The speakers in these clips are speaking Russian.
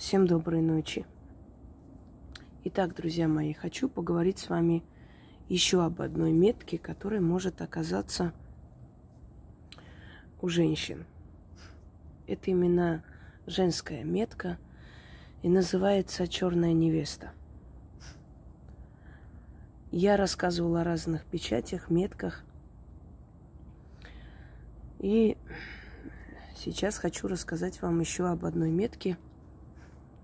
Всем доброй ночи. Итак, друзья мои, хочу поговорить с вами еще об одной метке, которая может оказаться у женщин. Это именно женская метка и называется черная невеста. Я рассказывала о разных печатях, метках. И сейчас хочу рассказать вам еще об одной метке,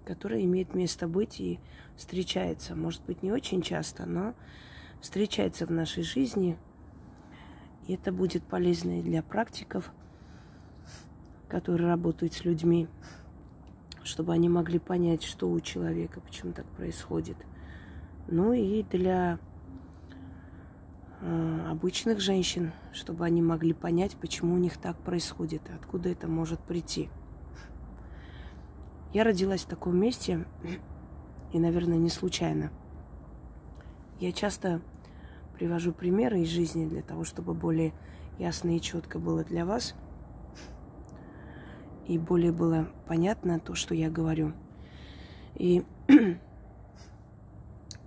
которая имеет место быть и встречается. Может быть, не очень часто, но встречается в нашей жизни. И это будет полезно и для практиков, которые работают с людьми, чтобы они могли понять, что у человека, почему так происходит. Ну и для э, обычных женщин, чтобы они могли понять, почему у них так происходит, откуда это может прийти. Я родилась в таком месте, и, наверное, не случайно. Я часто привожу примеры из жизни для того, чтобы более ясно и четко было для вас, и более было понятно то, что я говорю. И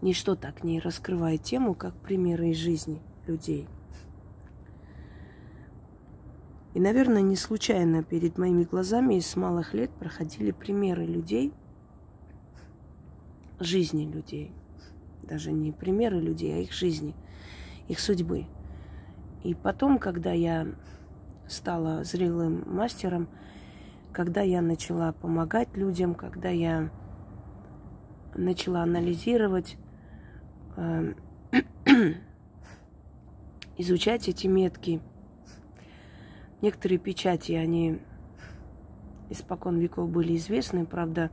ничто так не раскрывает тему, как примеры из жизни людей. И, наверное, не случайно перед моими глазами из малых лет проходили примеры людей, жизни людей. Даже не примеры людей, а их жизни, их судьбы. И потом, когда я стала зрелым мастером, когда я начала помогать людям, когда я начала анализировать, э, изучать эти метки. Некоторые печати, они испокон веков были известны, правда,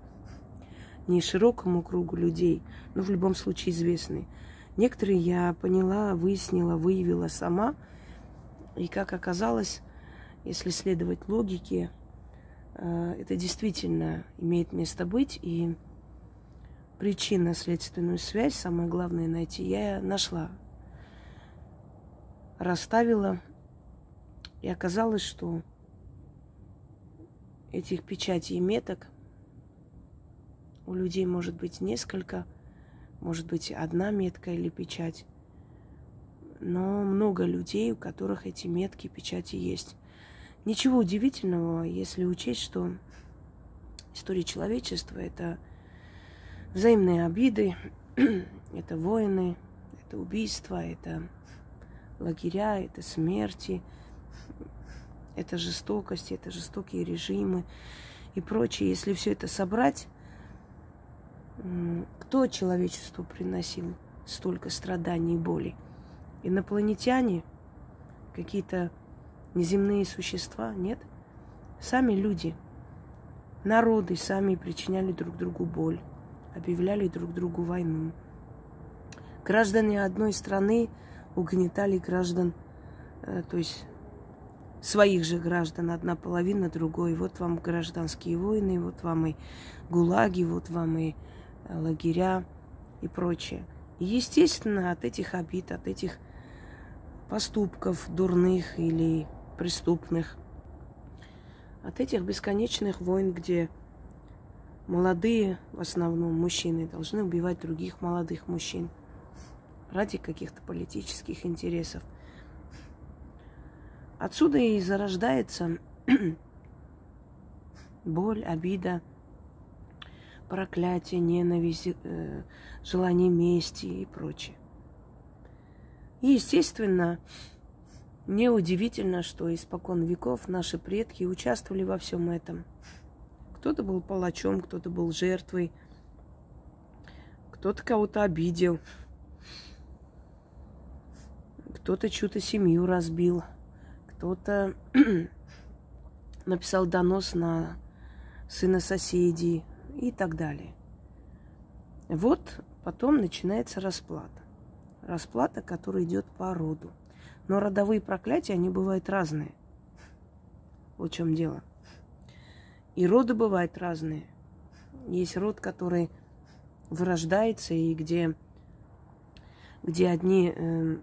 не широкому кругу людей, но в любом случае известны. Некоторые я поняла, выяснила, выявила сама. И как оказалось, если следовать логике, э, это действительно имеет место быть. И причинно-следственную связь, самое главное найти, я нашла. Расставила. И оказалось, что этих печатей и меток – у людей может быть несколько, может быть одна метка или печать. Но много людей, у которых эти метки, печати есть. Ничего удивительного, если учесть, что история человечества – это взаимные обиды, это войны, это убийства, это лагеря, это смерти, это жестокость, это жестокие режимы и прочее. Если все это собрать, кто человечеству приносил столько страданий и боли? Инопланетяне? Какие-то неземные существа? Нет? Сами люди. Народы сами причиняли друг другу боль, объявляли друг другу войну. Граждане одной страны угнетали граждан, э, то есть своих же граждан, одна половина другой. Вот вам гражданские войны, вот вам и гулаги, вот вам и лагеря и прочее. И, естественно, от этих обид, от этих поступков дурных или преступных, от этих бесконечных войн, где молодые, в основном мужчины, должны убивать других молодых мужчин ради каких-то политических интересов. Отсюда и зарождается боль, обида – проклятие, ненависть, э, желание мести и прочее. И, естественно, неудивительно, что испокон веков наши предки участвовали во всем этом. Кто-то был палачом, кто-то был жертвой, кто-то кого-то обидел, кто-то чью-то семью разбил, кто-то написал донос на сына соседей, и так далее. Вот потом начинается расплата. Расплата, которая идет по роду. Но родовые проклятия, они бывают разные. Вот в чем дело. И роды бывают разные. Есть род, который вырождается, и где, где одни э,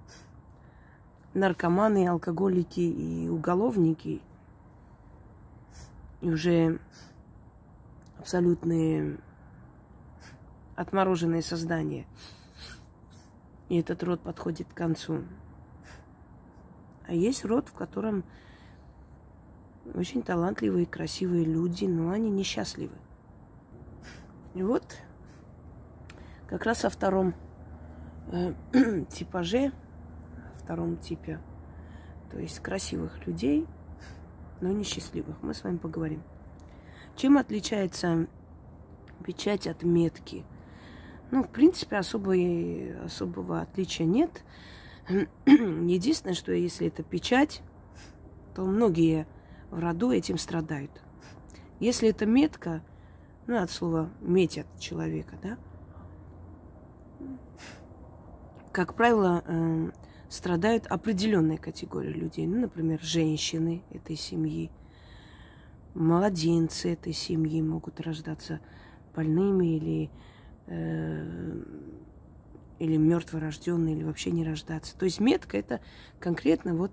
наркоманы, алкоголики и уголовники, и уже абсолютные отмороженные создания. И этот род подходит к концу. А есть род, в котором очень талантливые, красивые люди, но они несчастливы. И вот как раз о втором э, типаже, втором типе, то есть красивых людей, но несчастливых, мы с вами поговорим. Чем отличается печать от метки? Ну, в принципе, особой, особого отличия нет. Единственное, что если это печать, то многие в роду этим страдают. Если это метка, ну, от слова метят человека, да, как правило, э, страдают определенная категория людей. Ну, например, женщины этой семьи, младенцы этой семьи могут рождаться больными или, э, или мертворожденные, или вообще не рождаться. То есть метка это конкретно вот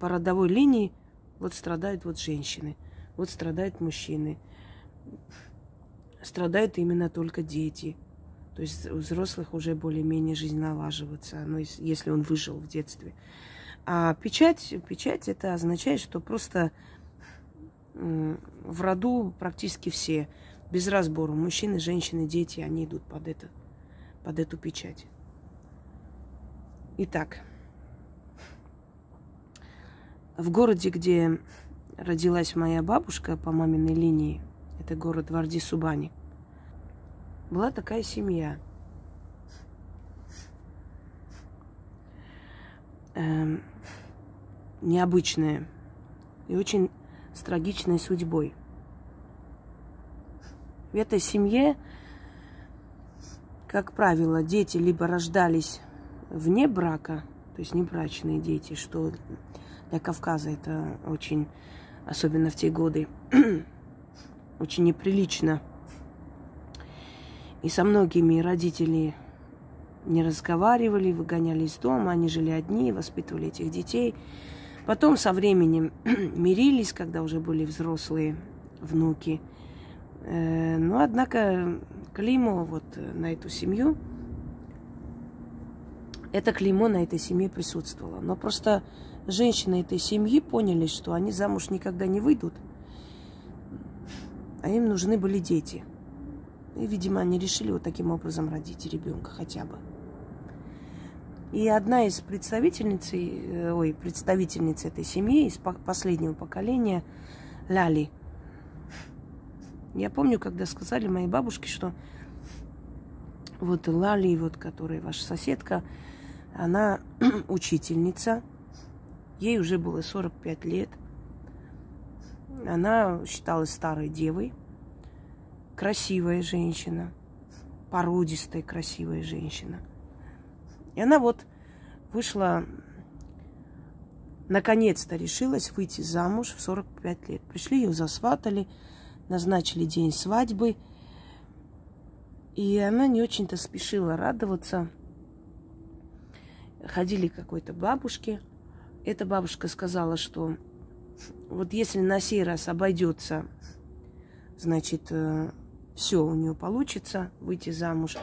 по родовой линии вот страдают вот женщины, вот страдают мужчины, страдают именно только дети – то есть у взрослых уже более-менее жизнь налаживается, ну, если он выжил в детстве. А печать, печать это означает, что просто в роду практически все, без разбора, мужчины, женщины, дети, они идут под, это, под эту печать. Итак, в городе, где родилась моя бабушка по маминой линии, это город Варди-Субани – была такая семья. Эм, необычная и очень с трагичной судьбой. В этой семье, как правило, дети либо рождались вне брака, то есть небрачные дети, что для Кавказа это очень, особенно в те годы, очень неприлично – и со многими родители не разговаривали, выгоняли из дома, они жили одни, воспитывали этих детей. Потом со временем мирились, когда уже были взрослые внуки. Э, но, однако, клеймо вот на эту семью, это клеймо на этой семье присутствовало. Но просто женщины этой семьи поняли, что они замуж никогда не выйдут, а им нужны были дети – и, видимо, они решили вот таким образом родить ребенка хотя бы. И одна из представительниц, э, ой, представительниц этой семьи из последнего поколения, Лали. Я помню, когда сказали моей бабушке, что вот Лали, вот, которая ваша соседка, она учительница, ей уже было 45 лет. Она считалась старой девой, красивая женщина, породистая красивая женщина. И она вот вышла, наконец-то решилась выйти замуж в 45 лет. Пришли ее засватали, назначили день свадьбы. И она не очень-то спешила радоваться. Ходили к какой-то бабушке. Эта бабушка сказала, что вот если на сей раз обойдется, значит, э, все у нее получится выйти замуж.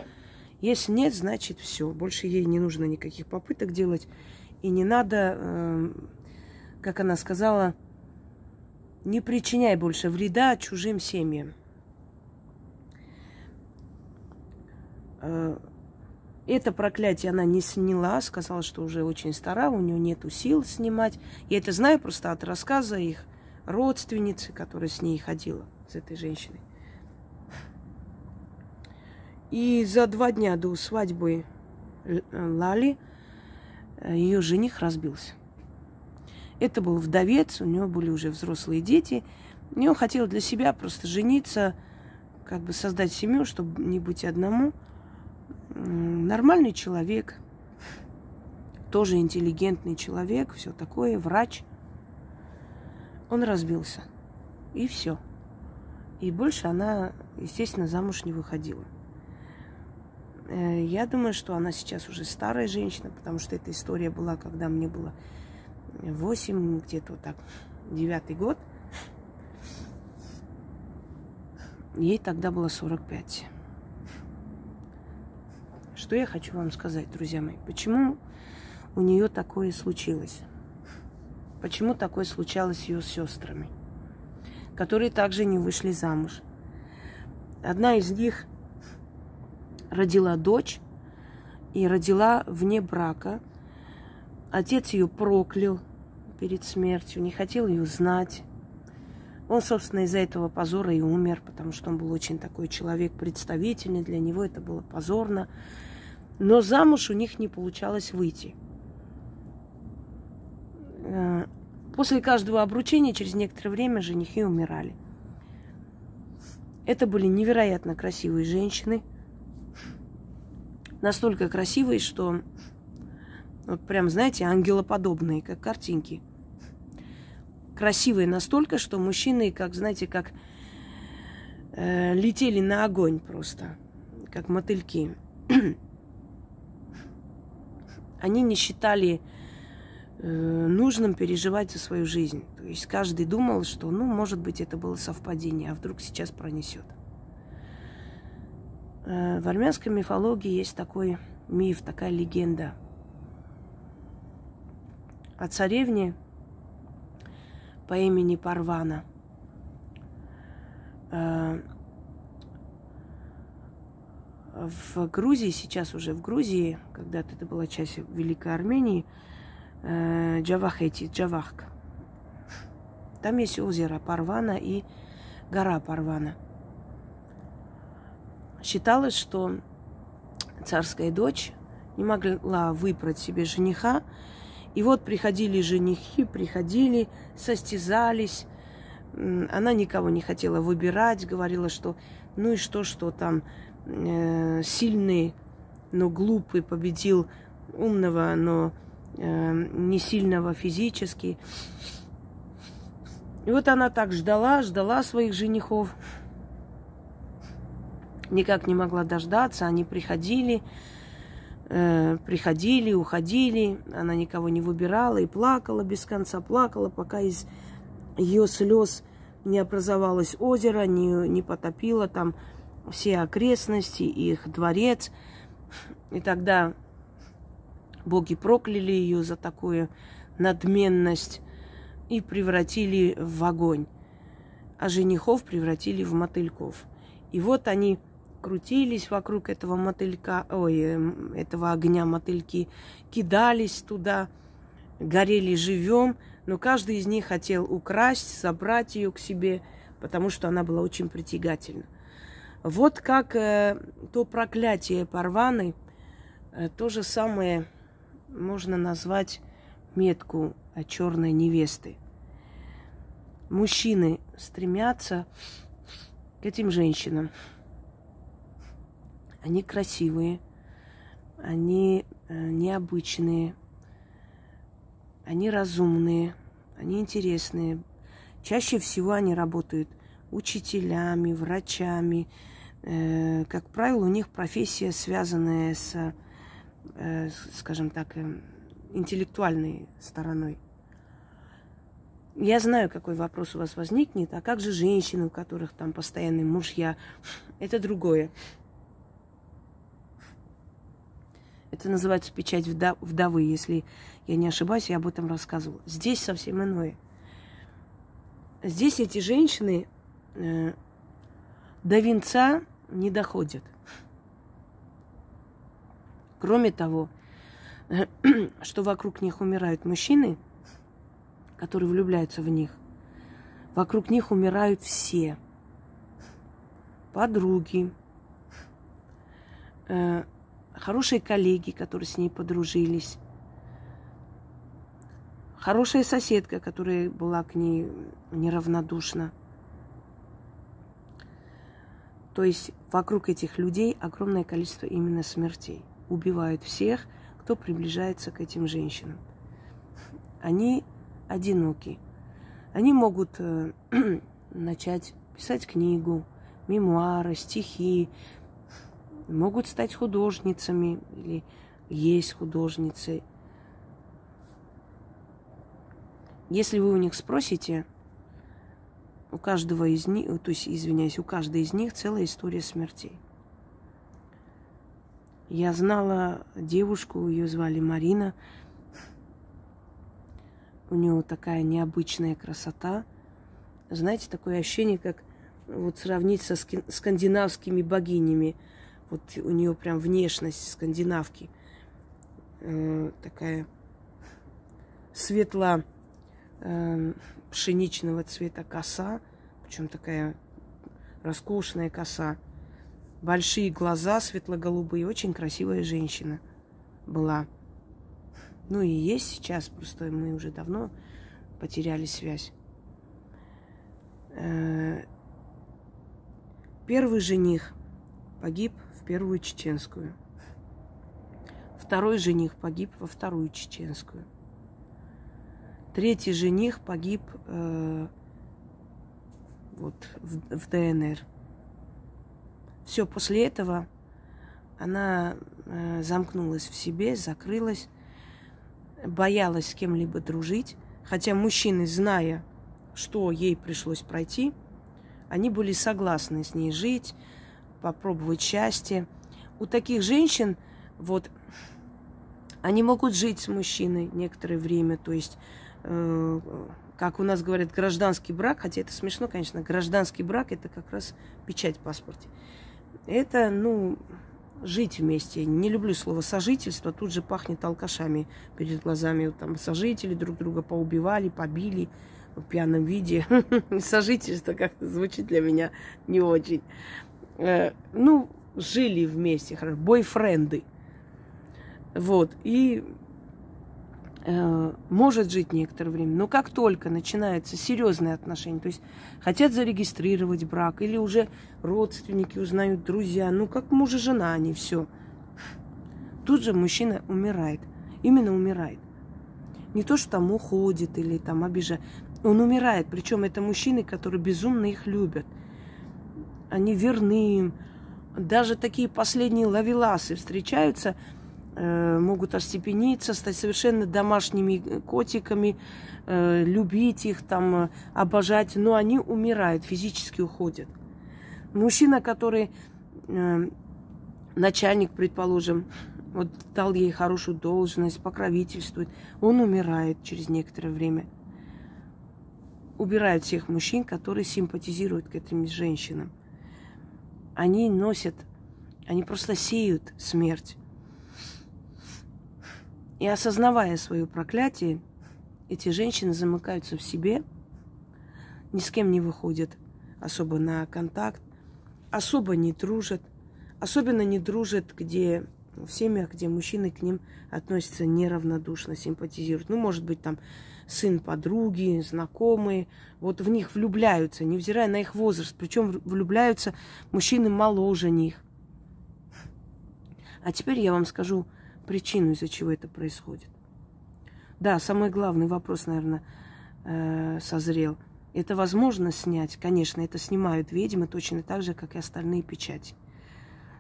Если нет, значит все. Больше ей не нужно никаких попыток делать. И не надо, э, как она сказала, не причиняй больше вреда чужим семьям. Э, это проклятие она не сняла, сказала, что уже очень стара, у нее нет сил снимать. Я это знаю просто от рассказа их родственницы, которая с ней ходила, с этой женщиной. И за два дня до свадьбы Лали э, ее жених разбился. Это был вдовец, у него были уже взрослые дети. И он хотел для себя просто жениться, как бы создать семью, чтобы не быть одному. Нормальный человек, тоже интеллигентный человек, все такое, врач. Он разбился. И все. И больше она, естественно, замуж не выходила. Э, я думаю, что она сейчас уже старая женщина, потому что эта история была, когда мне было 8, где-то вот так, девятый год. Ей тогда было 45. Что я хочу вам сказать, друзья мои? Почему у нее такое случилось? Почему такое случалось с ее сестрами, которые также не вышли замуж? Одна из них родила дочь и родила вне брака. Отец ее проклял перед смертью, не хотел ее знать. Он, собственно, из-за этого позора и умер, потому что он был очень такой человек представительный, для него это было позорно. Но замуж у них не получалось выйти. Э, после каждого обручения через некоторое время женихи умирали. Это были невероятно красивые женщины. Настолько красивые, что вот прям, знаете, ангелоподобные, как картинки – красивые настолько, что мужчины, как, знаете, как э, летели на огонь просто, как мотыльки. Они не считали э, нужным переживать за свою жизнь. То есть каждый думал, что, ну, может быть, это было совпадение, а вдруг сейчас пронесет. Э, в армянской мифологии есть такой миф, такая легенда о царевне, по имени Парвана. Э, в Грузии, сейчас уже в Грузии, когда-то это была часть Великой Армении, э, Джавахети, Джавахк. Там есть озеро Парвана и гора Парвана. Считалось, что царская дочь не могла выбрать себе жениха, и вот приходили женихи, приходили, состязались. Она никого не хотела выбирать, говорила, что ну и что, что там э, сильный, но глупый победил умного, но э, не сильного физически. И вот она так ждала, ждала своих женихов. Никак не могла дождаться, они приходили, э, приходили, уходили, она никого не выбирала и плакала без конца, плакала, пока из ее слез не образовалось озеро, не, не потопило там все окрестности, их дворец. И тогда боги прокляли ее за такую надменность и превратили в огонь, а женихов превратили в мотыльков. И вот они крутились вокруг этого мотылька, ой, эм, этого огня мотыльки, кидались туда, горели живем, но каждый из них хотел украсть, забрать ее к себе, потому что она была очень притягательна. Вот как э, то проклятие Парваны, э, то же самое можно назвать метку черной невесты. Мужчины стремятся к этим женщинам. Они красивые, они э, необычные, они разумные, они интересные. Чаще всего они работают учителями, врачами. Э, как правило, у них профессия, связанная с, э, скажем так, интеллектуальной стороной. Я знаю, какой вопрос у вас возникнет, а как же женщины, у которых там постоянные мужья? Это другое. Это называется печать вдовы, если я не ошибаюсь, я об этом рассказывала. Здесь совсем иное. Здесь эти женщины э, до венца не доходят. Кроме того, что вокруг них умирают мужчины, которые влюбляются в них, вокруг них умирают все. Подруги, э, хорошие коллеги, которые с ней подружились, хорошая соседка, которая была к ней неравнодушна. То есть вокруг этих людей огромное количество именно смертей. Убивают всех, кто приближается к этим женщинам. Они одиноки. Они могут э, начать писать книгу, мемуары, стихи, могут стать художницами или есть художницы. Если вы у них спросите, у каждого из них, то есть, извиняюсь, у каждой из них целая история смертей. Я знала девушку, ее звали Марина. У нее такая необычная красота. Знаете, такое ощущение, как вот сравнить со скандинавскими богинями. Вот у нее прям внешность скандинавки. Э, такая светло э, пшеничного цвета коса, причем такая роскошная коса. Большие глаза, светло-голубые, очень красивая женщина была. Ну и есть сейчас, просто мы уже давно потеряли связь. Э, первый жених погиб первую чеченскую. Второй жених погиб во вторую чеченскую. Третий жених погиб э, вот в, в ДНР. Все, после этого она э, замкнулась в себе, закрылась, боялась с кем-либо дружить. Хотя мужчины, зная, что ей пришлось пройти, они были согласны с ней жить, попробовать счастье. У таких женщин, вот, они могут жить с мужчиной некоторое время, то есть Э, как у нас говорят, гражданский брак, хотя это смешно, конечно, гражданский брак это как раз печать в паспорте. Это, ну, жить вместе. Не люблю слово сожительство, тут же пахнет алкашами перед глазами. Вот там сожители друг друга поубивали, побили в пьяном виде. Сожительство как-то звучит для меня не очень. Э, ну, жили вместе, бойфренды. Вот, и Э, может жить некоторое время, но как только начинаются серьезные отношения, то есть хотят зарегистрировать брак, или уже родственники узнают, друзья, ну как муж и жена они все. Тут же мужчина умирает. Именно умирает. Не то, что там уходит или там обижает. Он умирает. Причем это мужчины, которые безумно их любят. Они верны им. Даже такие последние лавеласы встречаются – Э, могут остепениться, стать совершенно домашними котиками, э, любить их, там, э, обожать, но они умирают, физически уходят. Мужчина, который начальник, предположим, вот дал ей хорошую должность, покровительствует, он умирает через некоторое время. Убирают всех мужчин, которые симпатизируют к этим женщинам. Они носят, они просто сеют смерть. И осознавая свое проклятие, эти женщины замыкаются в себе, ни с кем не выходят особо на контакт, особо не дружат, особенно не дружат, где в семьях, где мужчины к ним относятся неравнодушно, симпатизируют. Ну, может быть, там сын подруги, знакомые, вот в них влюбляются, невзирая на их возраст. Причем влюбляются мужчины моложе них. А теперь я вам скажу причину, из-за чего это происходит. Да, самый главный вопрос, наверное, э, созрел. Это возможно снять? Конечно, это снимают ведьмы точно так же, как и остальные печати.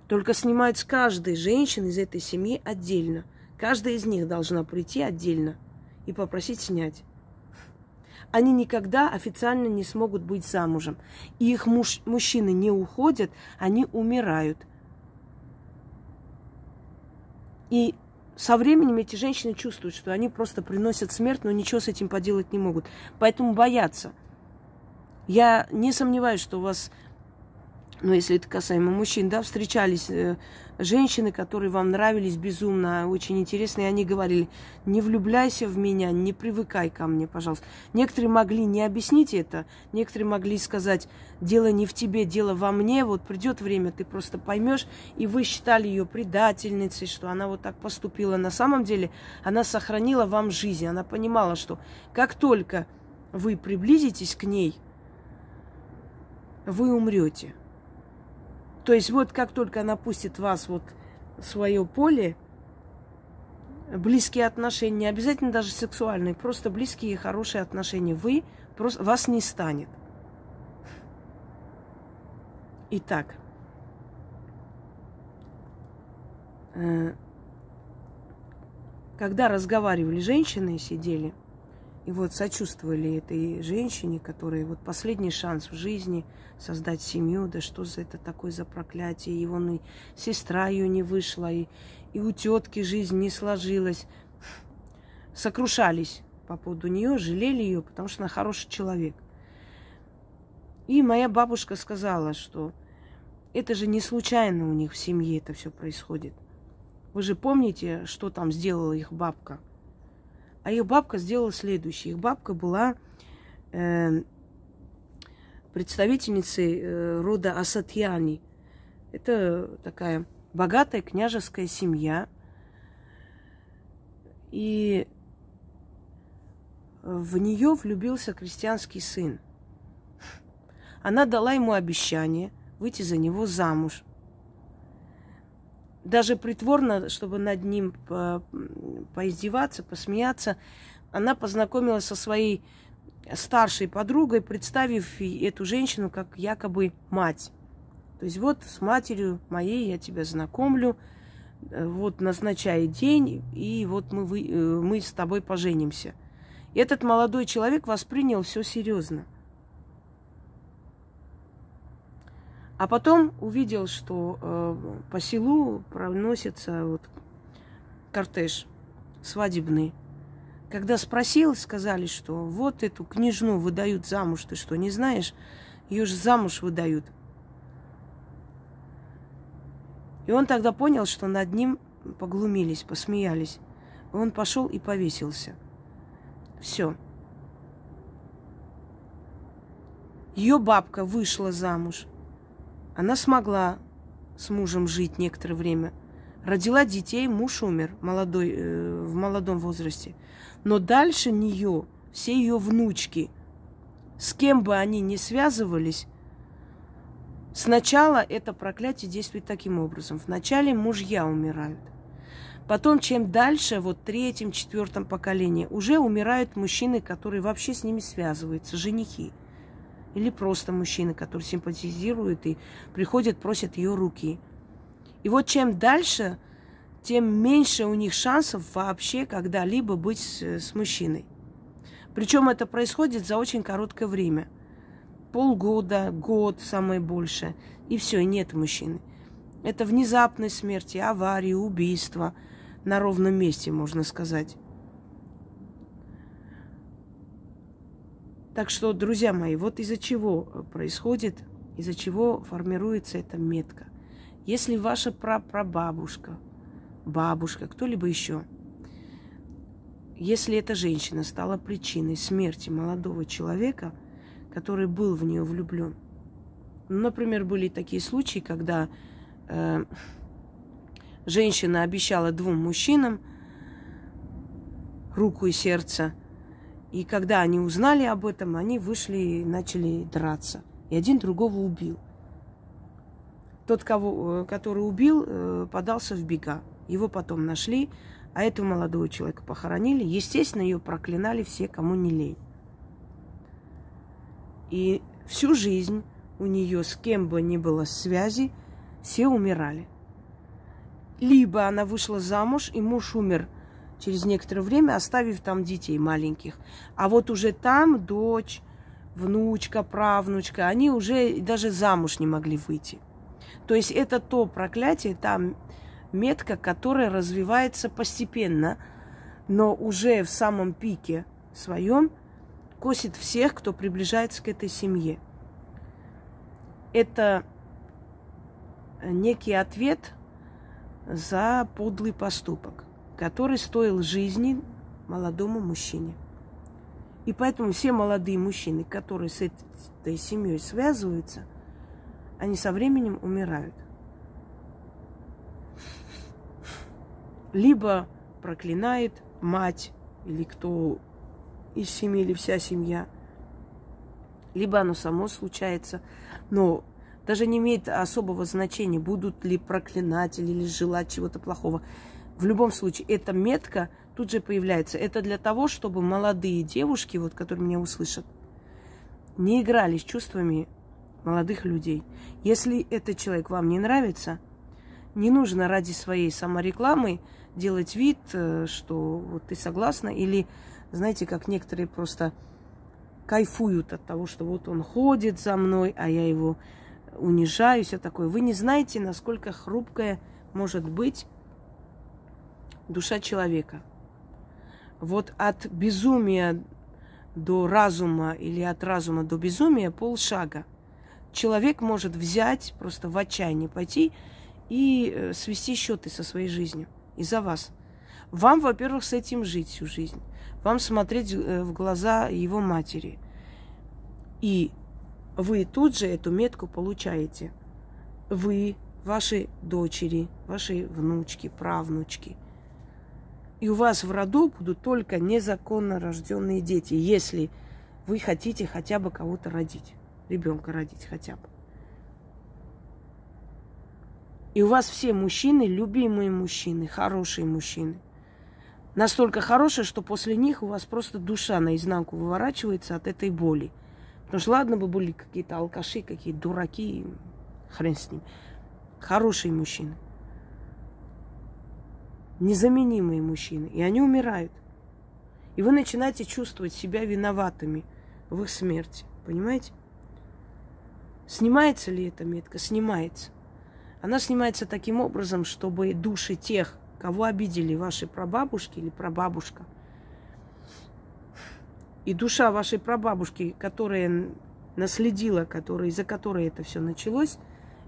Только снимают с каждой женщины из этой семьи отдельно. Каждая из них должна прийти отдельно и попросить снять. Они никогда официально не смогут быть замужем. И их муж, мужчины не уходят, они умирают – и со временем эти женщины чувствуют, что они просто приносят смерть, но ничего с этим поделать не могут. Поэтому боятся. Я не сомневаюсь, что у вас ну, если это касаемо мужчин, да, встречались э, женщины, которые вам нравились безумно, очень интересные, они говорили, не влюбляйся в меня, не привыкай ко мне, пожалуйста. Некоторые могли не объяснить это, некоторые могли сказать, дело не в тебе, дело во мне, вот придет время, ты просто поймешь, и вы считали ее предательницей, что она вот так поступила. На самом деле она сохранила вам жизнь, она понимала, что как только вы приблизитесь к ней, вы умрете. То есть вот как только она пустит вас вот в свое поле, близкие отношения, не обязательно даже сексуальные, просто близкие и хорошие отношения, вы просто вас не станет. Итак, э, когда разговаривали женщины, сидели, И вот сочувствовали этой женщине, которая вот последний шанс в жизни создать семью, да что за это такое за проклятие, и вон и сестра ее не вышла, и, и у тетки жизнь не сложилась. Сокрушались по поводу нее, жалели ее, потому что она хороший человек. И моя бабушка сказала, что это же не случайно у них в семье это все происходит. Вы же помните, что там сделала их бабка? А их бабка сделала следующее. Их бабка была э, представительницей э, рода Асатьяни. Это такая богатая княжеская семья. И в нее влюбился крестьянский сын. Она дала ему обещание выйти за него замуж. Даже притворно, чтобы над ним по поиздеваться, посмеяться, она познакомилась со своей старшей подругой, представив эту женщину как якобы мать. То есть вот с матерью моей я тебя знакомлю, э, вот назначай день, и вот мы, вы, э, мы с тобой поженимся. Этот молодой человек воспринял все серьезно – А потом увидел, что э, по селу проносится вот кортеж свадебный. Когда спросил, сказали, что вот эту княжну выдают замуж. Ты что, не знаешь? Ее же замуж выдают. И он тогда понял, что над ним поглумились, посмеялись. Он пошел и повесился. Все. Ее бабка вышла замуж – она смогла с мужем жить некоторое время. Родила детей, муж умер молодой, э, в молодом возрасте. Но дальше нее, все ее внучки, с кем бы они ни связывались, сначала это проклятие действует таким образом. Вначале мужья умирают. Потом, чем дальше, вот третьем, четвертом поколении, уже умирают мужчины, которые вообще с ними связываются, женихи. Или просто мужчины, которые симпатизируют и приходят, просят ее руки. И вот чем дальше, тем меньше у них шансов вообще когда-либо быть с, мужчиной. Причем это происходит за очень короткое время. Полгода, год самое больше. И все, и нет мужчины. Это внезапной смерти, аварии, убийства на ровном месте, можно сказать. Так что, друзья мои, вот из-за чего э, происходит, из-за чего формируется эта метка. Если ваша прапрабабушка, бабушка, кто-либо еще, если эта женщина стала причиной смерти молодого человека, который был в нее влюблен, например, были такие случаи, когда э, женщина обещала двум мужчинам руку и сердце – и когда они узнали об этом, они вышли и начали драться. И один другого убил. Тот, кого, э, который убил, э, подался в бега. Его потом нашли, а этого молодого человека похоронили. Естественно, ее проклинали все, кому не лень. И всю жизнь у нее с кем бы ни было связи, все умирали. Либо она вышла замуж, и муж умер через некоторое время, оставив там детей маленьких. А вот уже там дочь, внучка, правнучка, они уже даже замуж не могли выйти. То есть это то проклятие, та метка, которая развивается постепенно, но уже в самом пике своем косит всех, кто приближается к этой семье. Это некий ответ за подлый поступок который стоил жизни молодому мужчине. И поэтому все молодые мужчины, которые с этой семьей связываются, они со временем умирают. Либо проклинает мать или кто из семьи, или вся семья, либо оно само случается. Но даже не имеет особого значения, будут ли проклинать или желать чего-то плохого. В любом случае, эта метка тут же появляется. Это для того, чтобы молодые девушки, вот, которые меня услышат, не играли с чувствами молодых людей. Если этот человек вам не нравится, не нужно ради своей саморекламы делать вид, э, что вот ты согласна, или знаете, как некоторые просто кайфуют от того, что вот он ходит за мной, а я его унижаю, все такое. Вы не знаете, насколько хрупкая может быть душа человека. Вот от безумия до разума или от разума до безумия полшага. Человек может взять, просто в отчаянии пойти и э, свести счеты со своей жизнью из-за вас. Вам, во-первых, с этим жить всю жизнь. Вам смотреть э, в глаза его матери. И вы тут же эту метку получаете. Вы, ваши дочери, ваши внучки, правнучки. И у вас в роду будут только незаконно рожденные дети, если вы хотите хотя бы кого-то родить, ребенка родить хотя бы. И у вас все мужчины, любимые мужчины, хорошие мужчины. Настолько хорошие, что после них у вас просто душа наизнанку выворачивается от этой боли. Потому что ладно бы были какие-то алкаши, какие-то дураки, хрен с ним. Хорошие мужчины. Незаменимые мужчины. И они умирают. И вы начинаете чувствовать себя виноватыми в их смерти. Понимаете? Снимается ли эта метка? Снимается. Она снимается таким образом, чтобы души тех, кого обидели ваши прабабушки или прабабушка, и душа вашей прабабушки, которая наследила, которая, из-за которой это все началось,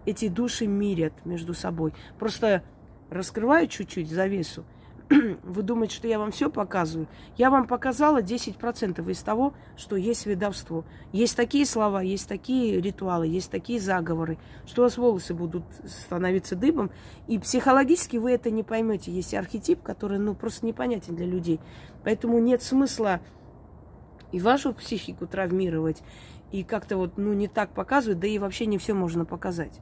эти души мирят между собой. Просто раскрываю чуть-чуть завесу – вы думаете, что я вам все показываю? Я вам показала 10% из того, что есть ведовство. Есть такие слова, есть такие ритуалы, есть такие заговоры, что у вас волосы будут становиться дыбом. И психологически вы это не поймете. Есть архетип, который ну, просто непонятен для людей. Поэтому нет смысла и вашу психику травмировать, и как-то вот ну, не так показывать, да и вообще не все можно показать.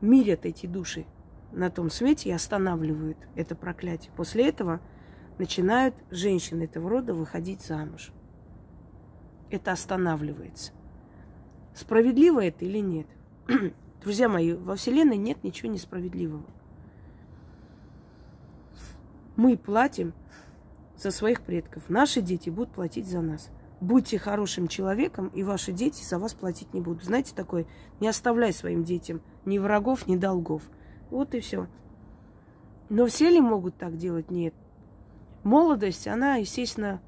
Мирят эти души на том свете и останавливают это проклятие. После этого начинают женщины этого рода выходить замуж. Это останавливается. Справедливо это или нет? Друзья мои, во Вселенной нет ничего несправедливого. Мы платим за своих предков. Наши дети будут платить за нас. Будьте хорошим человеком, и ваши дети за вас платить не будут. Знаете такое? Не оставляй своим детям ни врагов, ни долгов. Вот и все. Но все ли могут так делать? Нет. Молодость, она, естественно,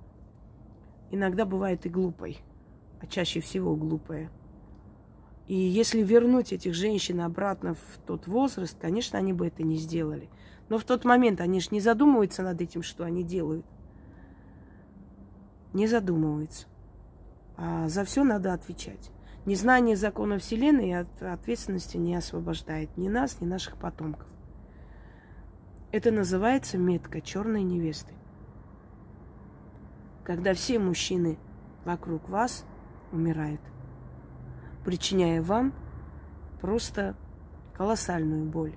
иногда бывает и глупой, а чаще всего глупая. И если вернуть этих женщин обратно в тот возраст, конечно, они бы это не сделали. Но в тот момент они же не задумываются над этим, что они делают. Не задумываются. А за все надо отвечать. Незнание закона Вселенной от ответственности не освобождает ни нас, ни наших потомков. Это называется метка черной невесты. Когда все мужчины вокруг вас умирают, причиняя вам просто колоссальную боль.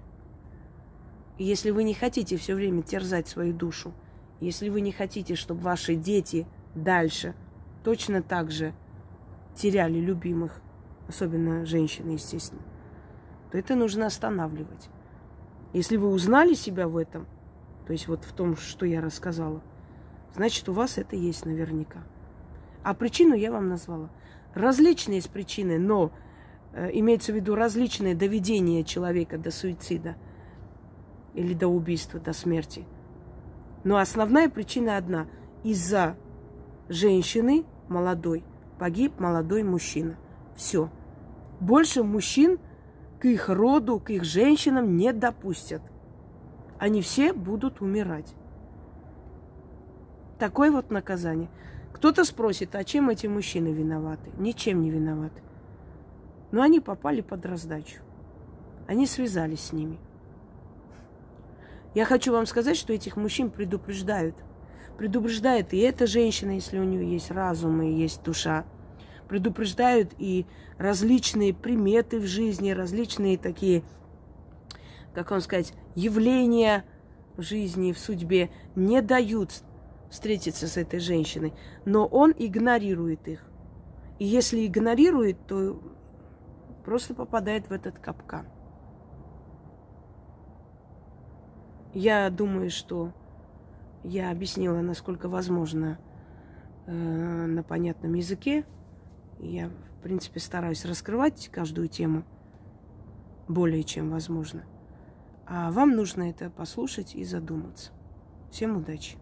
И если вы не хотите все время терзать свою душу, если вы не хотите, чтобы ваши дети дальше точно так же теряли любимых, особенно женщины, естественно, то это нужно останавливать. Если вы узнали себя в этом, то есть вот в том, что я рассказала, значит, у вас это есть наверняка. А причину я вам назвала. Различные есть причины, но э, имеется в виду различное доведение человека до суицида или до убийства, до смерти. Но основная причина одна. Из-за женщины молодой – погиб молодой мужчина. Все. Больше мужчин к их роду, к их женщинам не допустят. Они все будут умирать. Такое вот наказание. Кто-то спросит, а чем эти мужчины виноваты? Ничем не виноваты. Но они попали под раздачу. Они связались с ними. Я хочу вам сказать, что этих мужчин предупреждают – предупреждает и эта женщина, если у нее есть разум и есть душа. Предупреждают и различные приметы в жизни, различные такие, как вам сказать, явления в жизни, в судьбе не дают встретиться с этой женщиной, но он игнорирует их. И если игнорирует, то просто попадает в этот капкан. Я думаю, что Я объяснила, насколько возможно э, на понятном языке. Я, в принципе, стараюсь раскрывать каждую тему более чем возможно. А вам нужно это послушать и задуматься. Всем удачи!